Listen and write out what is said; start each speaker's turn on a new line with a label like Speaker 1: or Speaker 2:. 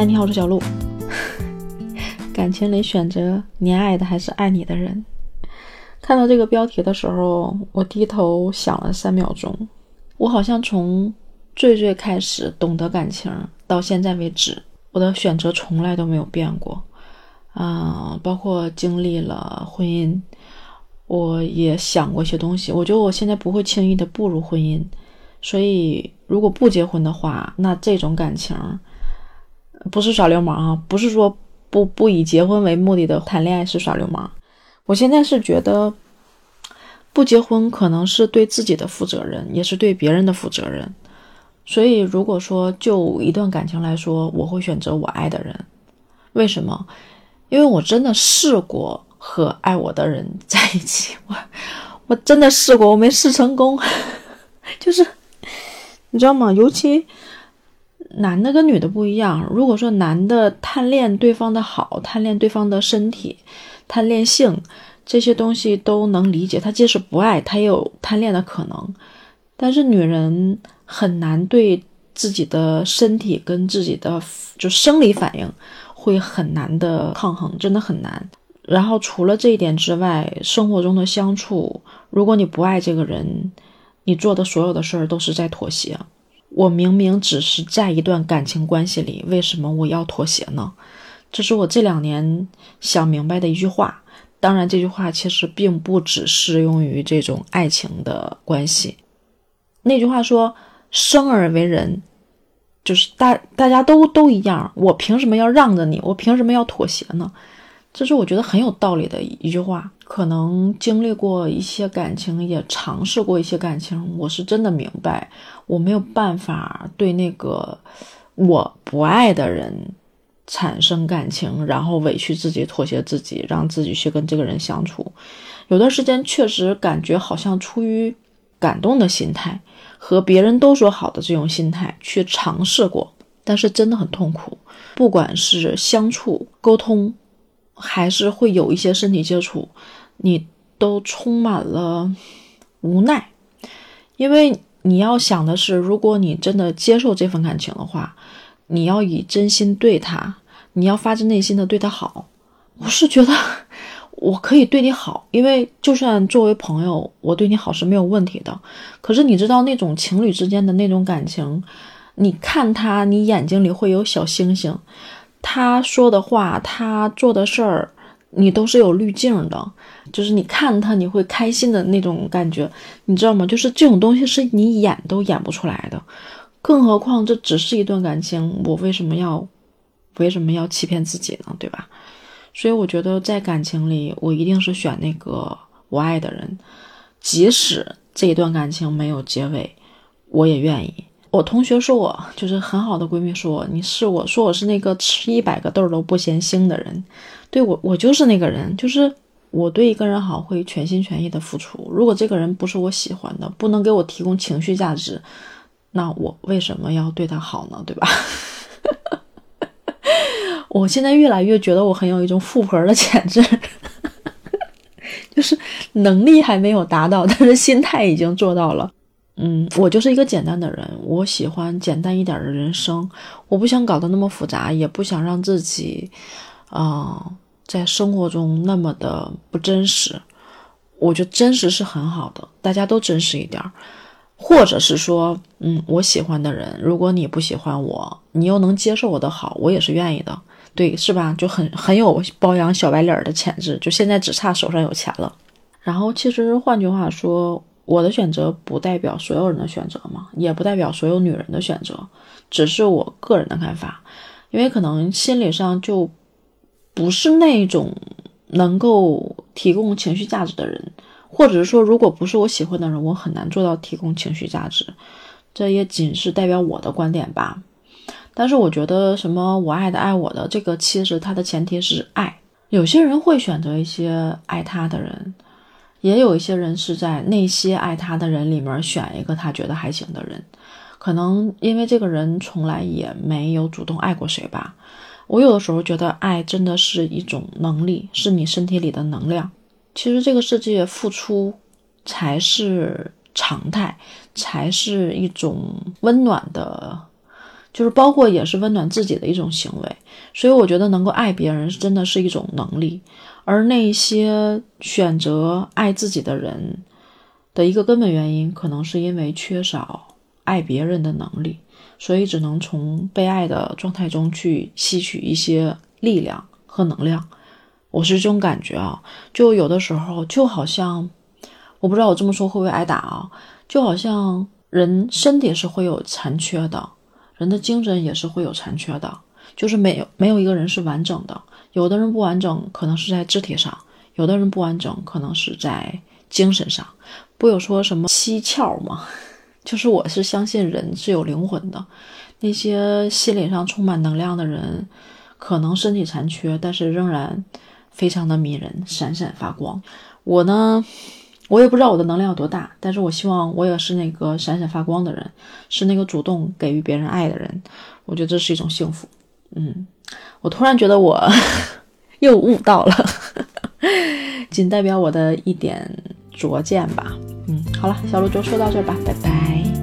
Speaker 1: 嗨，你好，我是小鹿。感情里选择你爱的还是爱你的人？看到这个标题的时候，我低头想了三秒钟。我好像从最最开始懂得感情到现在为止，我的选择从来都没有变过。啊，包括经历了婚姻，我也想过一些东西。我觉得我现在不会轻易的步入婚姻，所以如果不结婚的话，那这种感情不是耍流氓啊，不是说不不以结婚为目的的谈恋爱是耍流氓。我现在是觉得，不结婚可能是对自己的负责任，也是对别人的负责任。所以，如果说就一段感情来说，我会选择我爱的人。为什么？因为我真的试过和爱我的人在一起，我我真的试过，我没试成功。就是你知道吗？尤其男的跟女的不一样。如果说男的贪恋对方的好，贪恋对方的身体。贪恋性这些东西都能理解，他即使不爱，他也有贪恋的可能。但是女人很难对自己的身体跟自己的就生理反应会很难的抗衡，真的很难。然后除了这一点之外，生活中的相处，如果你不爱这个人，你做的所有的事儿都是在妥协。我明明只是在一段感情关系里，为什么我要妥协呢？这是我这两年想明白的一句话。当然，这句话其实并不只适用于这种爱情的关系。那句话说：“生而为人，就是大大家都都一样，我凭什么要让着你？我凭什么要妥协呢？”这是我觉得很有道理的一句话。可能经历过一些感情，也尝试过一些感情，我是真的明白，我没有办法对那个我不爱的人。产生感情，然后委屈自己、妥协自己，让自己去跟这个人相处。有段时间确实感觉好像出于感动的心态，和别人都说好的这种心态去尝试过，但是真的很痛苦。不管是相处、沟通，还是会有一些身体接触，你都充满了无奈，因为你要想的是，如果你真的接受这份感情的话。你要以真心对他，你要发自内心的对他好。我是觉得 我可以对你好，因为就算作为朋友，我对你好是没有问题的。可是你知道那种情侣之间的那种感情，你看他，你眼睛里会有小星星，他说的话，他做的事儿，你都是有滤镜的。就是你看他，你会开心的那种感觉，你知道吗？就是这种东西是你演都演不出来的。更何况这只是一段感情，我为什么要为什么要欺骗自己呢？对吧？所以我觉得在感情里，我一定是选那个我爱的人，即使这一段感情没有结尾，我也愿意。我同学说我就是很好的闺蜜，说我你是我说我是那个吃一百个豆都不嫌腥的人，对我我就是那个人，就是我对一个人好会全心全意的付出。如果这个人不是我喜欢的，不能给我提供情绪价值。那我为什么要对他好呢？对吧？我现在越来越觉得我很有一种富婆的潜质，就是能力还没有达到，但是心态已经做到了。嗯，我就是一个简单的人，我喜欢简单一点的人生，我不想搞得那么复杂，也不想让自己啊在生活中那么的不真实。我觉得真实是很好的，大家都真实一点。或者是说，嗯，我喜欢的人，如果你不喜欢我，你又能接受我的好，我也是愿意的，对，是吧？就很很有包养小白脸的潜质，就现在只差手上有钱了。然后，其实换句话说，我的选择不代表所有人的选择嘛，也不代表所有女人的选择，只是我个人的看法，因为可能心理上就不是那种能够提供情绪价值的人。或者是说，如果不是我喜欢的人，我很难做到提供情绪价值。这也仅是代表我的观点吧。但是我觉得，什么我爱的爱我的，这个其实它的前提是爱。有些人会选择一些爱他的人，也有一些人是在那些爱他的人里面选一个他觉得还行的人。可能因为这个人从来也没有主动爱过谁吧。我有的时候觉得，爱真的是一种能力，是你身体里的能量。其实这个世界付出才是常态，才是一种温暖的就是包括也是温暖自己的一种行为。所以我觉得能够爱别人，真的是一种能力。而那些选择爱自己的人的一个根本原因，可能是因为缺少爱别人的能力，所以只能从被爱的状态中去吸取一些力量和能量。我是这种感觉啊，就有的时候就好像，我不知道我这么说会不会挨打啊？就好像人身体是会有残缺的，人的精神也是会有残缺的，就是没有没有一个人是完整的。有的人不完整，可能是在肢体上；有的人不完整，可能是在精神上。不有说什么七窍吗？就是我是相信人是有灵魂的。那些心理上充满能量的人，可能身体残缺，但是仍然非常的迷人，闪闪发光。我呢，我也不知道我的能量有多大，但是我希望我也是那个闪闪发光的人，是那个主动给予别人爱的人。我觉得这是一种幸福。嗯。我突然觉得我 又悟到了，仅代表我的一点拙见吧。嗯，好了，小鹿就说到这儿吧，拜拜。